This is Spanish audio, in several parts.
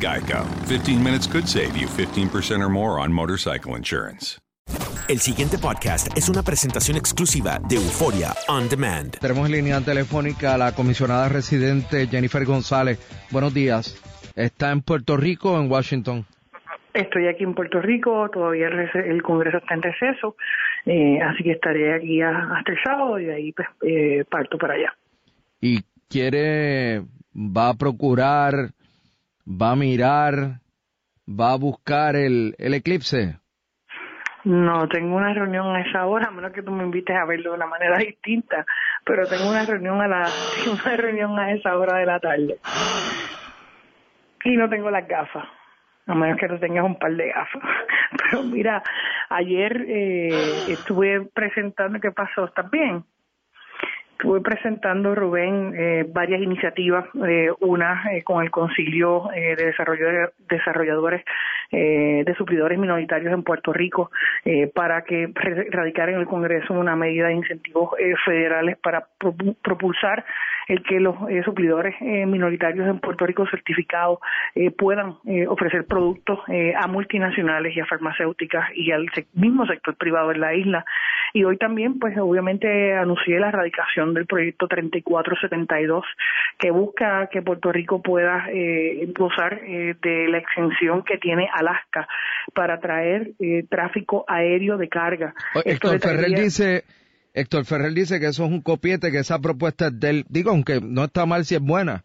Geico. 15 minutes could save you 15% or more on motorcycle insurance. El siguiente podcast es una presentación exclusiva de Euforia On Demand. Tenemos en línea telefónica a la comisionada residente Jennifer González. Buenos días. ¿Está en Puerto Rico o en Washington? Estoy aquí en Puerto Rico, todavía el, Congreso está en receso, eh, así que estaré aquí a- hasta el sábado y de ahí pues, eh, parto para allá. ¿Y quiere, va a procurar, va a mirar, va a buscar el, el eclipse? No, tengo una reunión a esa hora, a menos que tú me invites a verlo de una manera distinta, pero tengo una reunión a la una reunión a esa hora de la tarde. Y no tengo las gafas, a menos que tú tengas un par de gafas. Pero mira, ayer eh, estuve presentando, ¿qué pasó? ¿Estás bien? Estuve presentando, Rubén, eh, varias iniciativas, eh, una eh, con el Concilio eh, de Desarrollo de Desarrolladores eh, de Suplidores Minoritarios en Puerto Rico eh, para que radicara en el Congreso una medida de incentivos federales para propu- propulsar el que los suplidores minoritarios en Puerto Rico certificados puedan ofrecer productos a multinacionales y a farmacéuticas y al mismo sector privado en la isla. Y hoy también, pues obviamente anuncié la erradicación del proyecto 3472 que busca que Puerto Rico pueda eh, gozar eh, de la exención que tiene Alaska para traer eh, tráfico aéreo de carga. Esto Héctor le Ferrer traería- dice, Héctor Ferrer dice que eso es un copiete, que esa propuesta es del, digo, aunque no está mal si es buena.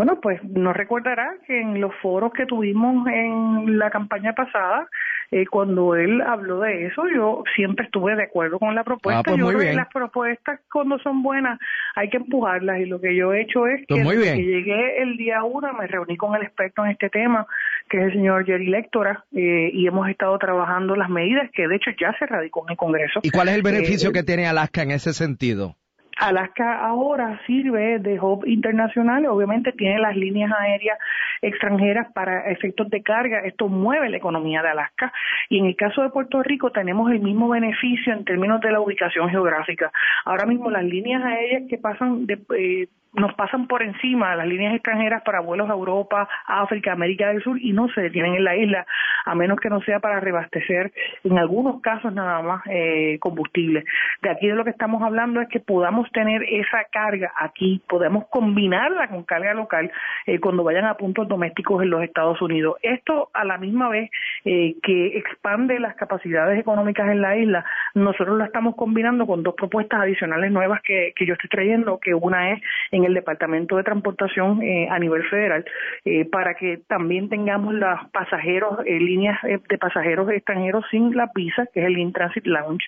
Bueno, pues no recordará que en los foros que tuvimos en la campaña pasada, eh, cuando él habló de eso, yo siempre estuve de acuerdo con la propuesta. Ah, pues yo muy creo bien. que las propuestas cuando son buenas hay que empujarlas y lo que yo he hecho es Pues que muy desde bien. que llegué el día uno me reuní con el experto en este tema, que es el señor Jerry Lectora, eh, y hemos estado trabajando las medidas que de hecho ya se radicó en el Congreso. ¿Y cuál es el beneficio Eh, que tiene Alaska en ese sentido? Alaska ahora sirve de hub internacional, obviamente tiene las líneas aéreas extranjeras para efectos de carga, esto mueve la economía de Alaska y en el caso de Puerto Rico tenemos el mismo beneficio en términos de la ubicación geográfica. Ahora mismo las líneas aéreas que pasan de, eh, nos pasan por encima las líneas extranjeras para vuelos a Europa, África, América del Sur y no se detienen en la isla, a menos que no sea para reabastecer en algunos casos nada más eh, combustible. De aquí de lo que estamos hablando es que podamos tener esa carga aquí, podemos combinarla con carga local eh, cuando vayan a puntos domésticos en los Estados Unidos. Esto a la misma vez eh, que expande las capacidades económicas en la isla, nosotros lo estamos combinando con dos propuestas adicionales nuevas que, que yo estoy trayendo, que una es el Departamento de Transportación eh, a nivel federal, eh, para que también tengamos los pasajeros, eh, líneas de pasajeros extranjeros sin la visa, que es el In-Transit Lounge,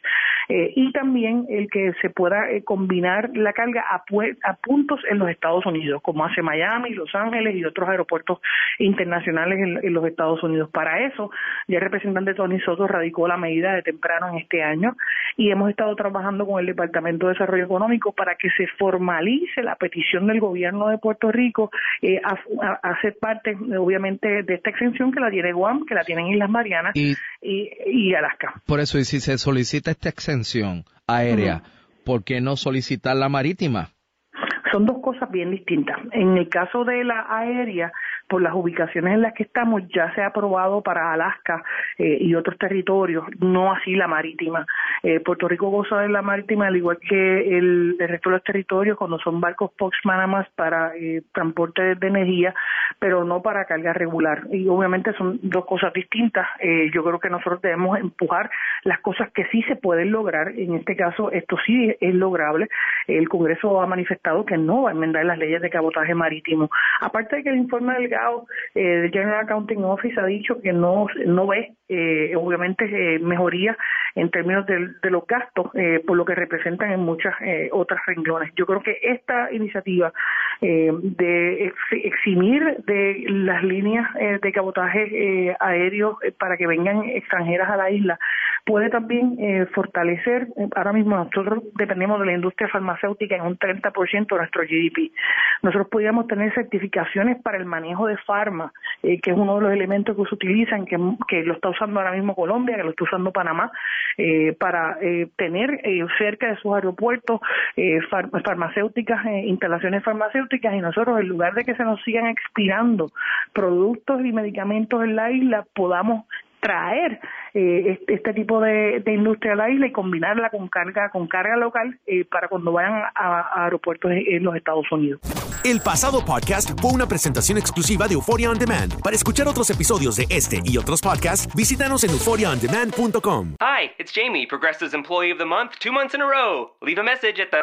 y también el que se pueda combinar la carga a, a puntos en los Estados Unidos, como hace Miami, Los Ángeles y otros aeropuertos internacionales en, en los Estados Unidos. Para eso, ya el representante Tony Soto radicó la medida de temprano en este año y hemos estado trabajando con el Departamento de Desarrollo Económico para que se formalice la petición del gobierno de Puerto Rico eh, a, ser parte, obviamente, de esta exención que la tiene Guam, que la tienen Islas Marianas y, y, Alaska. Por eso, y si se solicita esta exención aérea, ¿por qué no solicitar la marítima? Son dos cosas bien distintas. En el caso de la aérea, por las ubicaciones en las que estamos, ya se ha aprobado para Alaska eh, y otros territorios, no así la marítima. Eh, Puerto Rico goza de la marítima al igual que el, resto de los territorios cuando son barcos Pox Manamas para eh, transporte de energía, pero no para carga regular. Y obviamente son dos cosas distintas. yo creo que nosotros debemos empujar las cosas que sí se pueden lograr. En este caso, esto sí es lograble. El Congreso ha manifestado que no va a enmendar las leyes de cabotaje marítimo. Aparte de que el informe del el General Accounting Office ha dicho que no, no ve, eh, obviamente, eh, mejoría en términos de, los gastos, eh, por lo que representan en muchas otras renglones. Yo creo que esta iniciativa de eximir de las líneas de cabotaje aéreo para que vengan extranjeras a la isla puede también fortalecer, ahora mismo nosotros dependemos de la industria farmacéutica en un 30% de nuestro GDP. Nosotros podríamos tener certificaciones para el manejo de farma, eh, que es uno de los elementos que se utilizan, que, que, lo está usando ahora mismo Colombia, que lo está usando Panamá, eh, para eh, tener cerca de sus aeropuertos farmacéuticas, instalaciones farmacéuticas, y nosotros, en lugar de que se nos sigan expirando productos y medicamentos en la isla, podamos traer eh, este, este, tipo de, industria a la isla y combinarla con carga con carga local eh, para cuando vayan a, aeropuertos en, los Estados Unidos. El pasado podcast fue una presentación exclusiva de Euphoria On Demand. Para escuchar otros episodios de este y otros podcasts, visítanos en euphoriaondemand.com. Hi, it's Jamie, Progressive's Employee of the Month, two months in a row. Leave a message at the